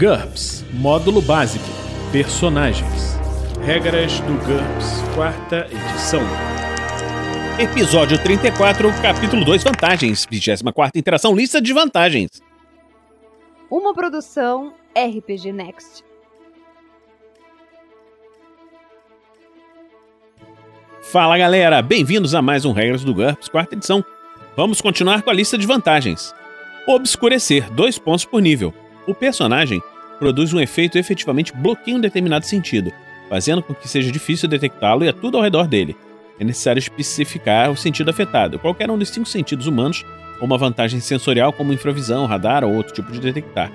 GURPS Módulo Básico Personagens Regras do GURPS, quarta edição. Episódio 34, capítulo 2 Vantagens. 24 Interação Lista de Vantagens. Uma produção RPG Next. Fala galera, bem-vindos a mais um Regras do GURPS, quarta edição. Vamos continuar com a lista de vantagens. Obscurecer, dois pontos por nível. O personagem produz um efeito efetivamente bloqueia um determinado sentido, fazendo com que seja difícil detectá-lo e a tudo ao redor dele. É necessário especificar o sentido afetado. Qualquer um dos cinco sentidos humanos ou uma vantagem sensorial como infravisão, radar ou outro tipo de detectar.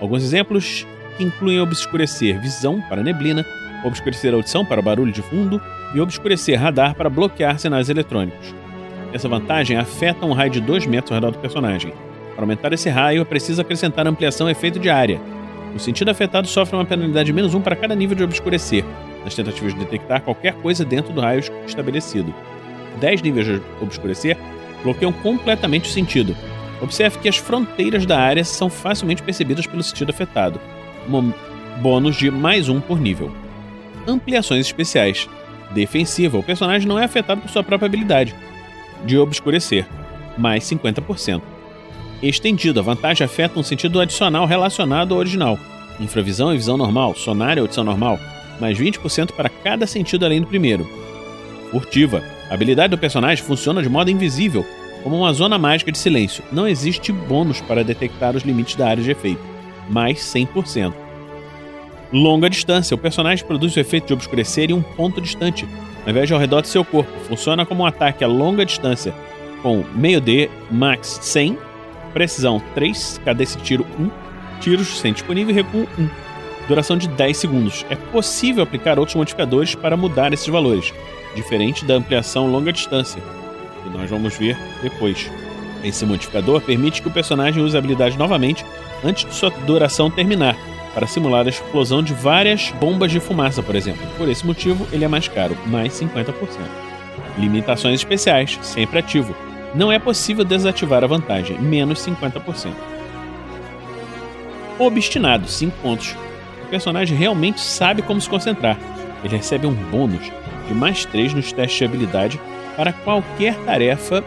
Alguns exemplos incluem obscurecer visão para neblina, obscurecer audição para barulho de fundo e obscurecer radar para bloquear sinais eletrônicos. Essa vantagem afeta um raio de 2 metros ao redor do personagem. Para aumentar esse raio, é preciso acrescentar ampliação efeito de área, o sentido afetado sofre uma penalidade de menos um para cada nível de obscurecer, nas tentativas de detectar qualquer coisa dentro do raio estabelecido. 10 níveis de obscurecer bloqueiam completamente o sentido. Observe que as fronteiras da área são facilmente percebidas pelo sentido afetado. Um bônus de mais um por nível. Ampliações especiais. Defensiva. O personagem não é afetado por sua própria habilidade de obscurecer, mais 50% estendido. A vantagem afeta um sentido adicional relacionado ao original. Infravisão e visão normal, sonar e audição normal, mais 20% para cada sentido além do primeiro. Furtiva. A habilidade do personagem funciona de modo invisível, como uma zona mágica de silêncio. Não existe bônus para detectar os limites da área de efeito, mais 100%. Longa distância. O personagem produz o efeito de obscurecer em um ponto distante, ao invés de ao redor de seu corpo. Funciona como um ataque a longa distância, com meio D, max 100 Precisão 3, cadência de tiro 1, tiros sem disponível e recuo 1. Duração de 10 segundos. É possível aplicar outros modificadores para mudar esses valores, diferente da ampliação longa distância, que nós vamos ver depois. Esse modificador permite que o personagem use a habilidade novamente antes de sua duração terminar, para simular a explosão de várias bombas de fumaça, por exemplo. Por esse motivo, ele é mais caro, mais 50%. Limitações especiais, sempre ativo não é possível desativar a vantagem, menos 50%. Obstinado, 5 pontos. O personagem realmente sabe como se concentrar. Ele recebe um bônus de mais 3 nos testes de habilidade para qualquer tarefa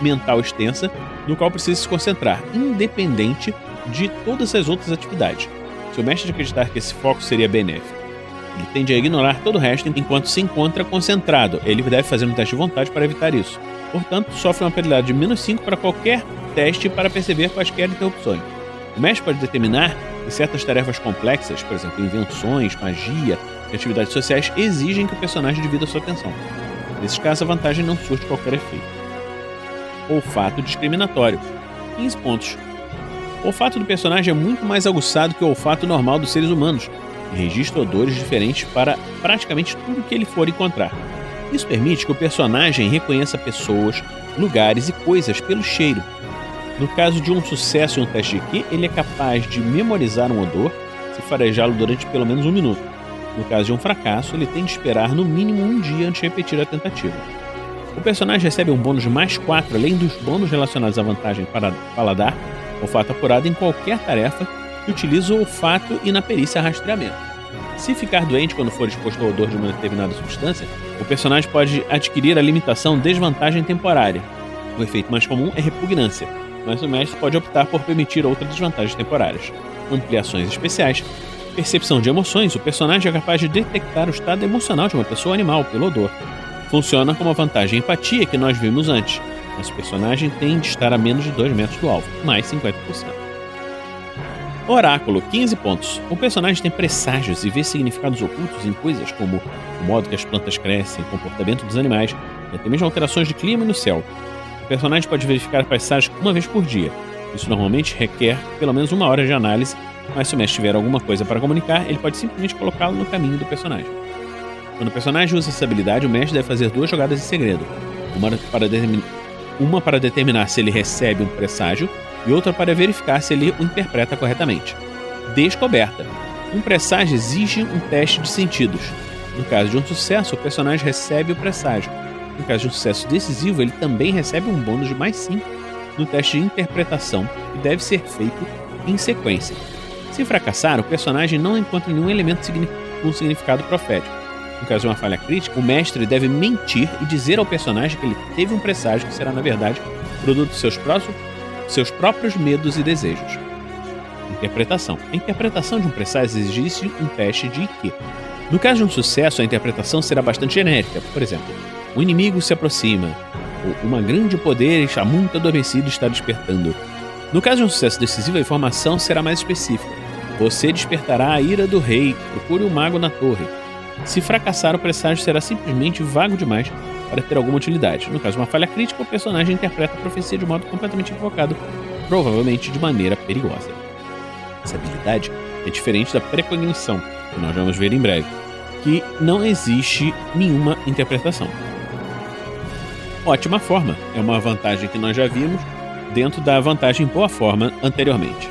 mental extensa no qual precisa se concentrar, independente de todas as outras atividades. Se o mestre acreditar que esse foco seria benéfico, ele tende a ignorar todo o resto enquanto se encontra concentrado. Ele deve fazer um teste de vontade para evitar isso. Portanto, sofre uma penalidade de menos 5 para qualquer teste para perceber quaisquer interrupções. O mestre pode determinar que certas tarefas complexas, por exemplo, invenções, magia e atividades sociais, exigem que o personagem divida sua atenção. Nesses casos, a vantagem não surte qualquer efeito. Olfato discriminatório. 15 pontos. O olfato do personagem é muito mais aguçado que o olfato normal dos seres humanos registra odores diferentes para praticamente tudo que ele for encontrar. Isso permite que o personagem reconheça pessoas, lugares e coisas pelo cheiro. No caso de um sucesso em um teste de Q, ele é capaz de memorizar um odor se farejá-lo durante pelo menos um minuto. No caso de um fracasso, ele tem de esperar no mínimo um dia antes de repetir a tentativa. O personagem recebe um bônus de mais 4, além dos bônus relacionados à vantagem para paladar, olfato apurado em qualquer tarefa que utiliza o olfato e na perícia rastreamento. Se ficar doente quando for exposto ao odor de uma determinada substância, o personagem pode adquirir a limitação desvantagem temporária. O efeito mais comum é repugnância, mas o mestre pode optar por permitir outras desvantagens temporárias. Ampliações especiais. Percepção de emoções. O personagem é capaz de detectar o estado emocional de uma pessoa animal pelo odor. Funciona como a vantagem empatia que nós vimos antes, mas o personagem tem de estar a menos de 2 metros do alvo, mais 50%. Oráculo, 15 pontos. O personagem tem presságios e vê significados ocultos em coisas como o modo que as plantas crescem, o comportamento dos animais e até mesmo alterações de clima no céu. O personagem pode verificar presságios uma vez por dia. Isso normalmente requer pelo menos uma hora de análise, mas se o mestre tiver alguma coisa para comunicar, ele pode simplesmente colocá-lo no caminho do personagem. Quando o personagem usa essa habilidade, o mestre deve fazer duas jogadas em segredo. Uma para, uma para determinar se ele recebe um presságio e outra para verificar se ele o interpreta corretamente. Descoberta. Um presságio exige um teste de sentidos. No caso de um sucesso, o personagem recebe o presságio. No caso de um sucesso decisivo, ele também recebe um bônus de mais 5 no teste de interpretação, que deve ser feito em sequência. Se fracassar, o personagem não encontra nenhum elemento com significado profético. No caso de uma falha crítica, o mestre deve mentir e dizer ao personagem que ele teve um presságio que será, na verdade, produto de seus, próximos, seus próprios medos e desejos. Interpretação. A interpretação de um presságio exige um teste de IQ. No caso de um sucesso, a interpretação será bastante genérica. Por exemplo, o inimigo se aproxima, ou uma grande poder está muito adormecido está despertando. No caso de um sucesso decisivo, a informação será mais específica. Você despertará a ira do rei, procure um mago na torre. Se fracassar, o presságio será simplesmente vago demais para ter alguma utilidade. No caso de uma falha crítica, o personagem interpreta a profecia de modo completamente equivocado, provavelmente de maneira perigosa. Essa habilidade é diferente da precognição, que nós vamos ver em breve, que não existe nenhuma interpretação. Ótima forma é uma vantagem que nós já vimos dentro da vantagem boa forma anteriormente.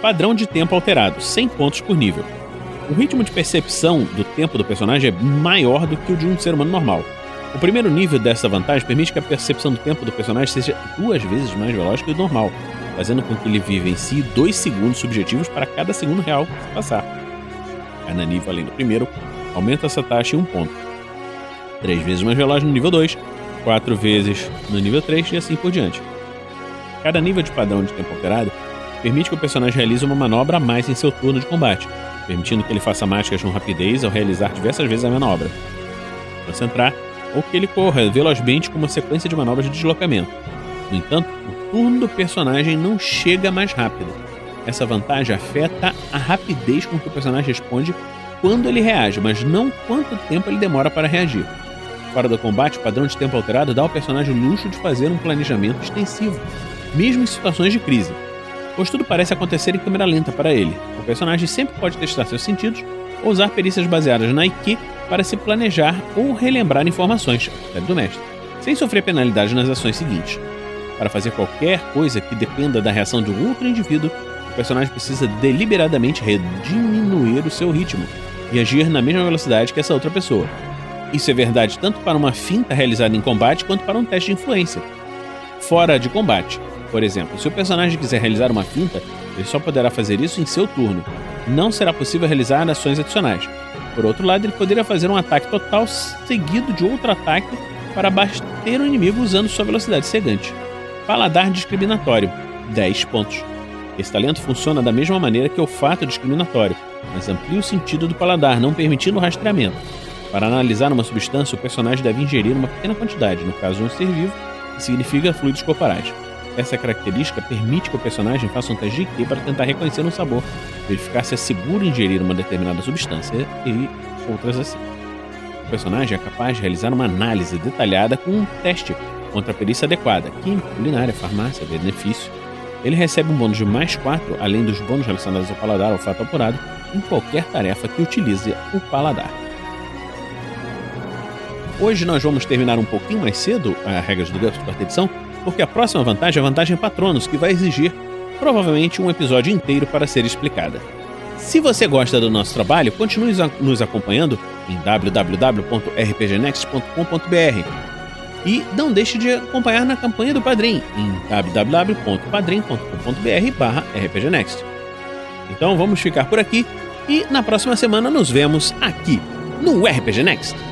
Padrão de tempo alterado, 100 pontos por nível. O ritmo de percepção do tempo do personagem é maior do que o de um ser humano normal. O primeiro nível dessa vantagem permite que a percepção do tempo do personagem seja duas vezes mais veloz que o normal, fazendo com que ele vivencie dois segundos subjetivos para cada segundo real que se passar. Cada nível além do primeiro aumenta essa taxa em um ponto. Três vezes mais veloz no nível 2, quatro vezes no nível 3 e assim por diante. Cada nível de padrão de tempo alterado permite que o personagem realize uma manobra a mais em seu turno de combate, permitindo que ele faça mágicas com rapidez ao realizar diversas vezes a manobra, concentrar ou que ele corra velozmente com uma sequência de manobras de deslocamento. No entanto, o turno do personagem não chega mais rápido. Essa vantagem afeta a rapidez com que o personagem responde quando ele reage, mas não quanto tempo ele demora para reagir. Fora do combate, o padrão de tempo alterado dá ao personagem o luxo de fazer um planejamento extensivo, mesmo em situações de crise pois tudo parece acontecer em câmera lenta para ele. O personagem sempre pode testar seus sentidos ou usar perícias baseadas na IQ para se planejar ou relembrar informações, do mestre, sem sofrer penalidade nas ações seguintes. Para fazer qualquer coisa que dependa da reação de um outro indivíduo, o personagem precisa deliberadamente diminuir o seu ritmo e agir na mesma velocidade que essa outra pessoa. Isso é verdade tanto para uma finta realizada em combate quanto para um teste de influência. Fora de combate, por exemplo, se o personagem quiser realizar uma finta, ele só poderá fazer isso em seu turno. Não será possível realizar ações adicionais. Por outro lado, ele poderia fazer um ataque total seguido de outro ataque para bater o inimigo usando sua velocidade cegante. Paladar discriminatório 10 pontos. Esse talento funciona da mesma maneira que o fato discriminatório, mas amplia o sentido do paladar, não permitindo o rastreamento. Para analisar uma substância, o personagem deve ingerir uma pequena quantidade, no caso de um ser vivo, que significa fluidos corporais. Essa característica permite que o personagem faça um teste de IQ para tentar reconhecer um sabor, verificar se é seguro ingerir uma determinada substância e outras assim. O personagem é capaz de realizar uma análise detalhada com um teste contra a perícia adequada, química, culinária, farmácia, benefício. Ele recebe um bônus de mais 4, além dos bônus relacionados ao paladar ou fato apurado, em qualquer tarefa que utilize o paladar. Hoje nós vamos terminar um pouquinho mais cedo a regras do GURPS quarta edição, porque a próxima vantagem é a vantagem Patronos, que vai exigir provavelmente um episódio inteiro para ser explicada. Se você gosta do nosso trabalho, continue nos acompanhando em www.rpgnext.com.br e não deixe de acompanhar na campanha do Padrim em www.padrim.com.br/rpgnext. Então vamos ficar por aqui e na próxima semana nos vemos aqui no RPG Next.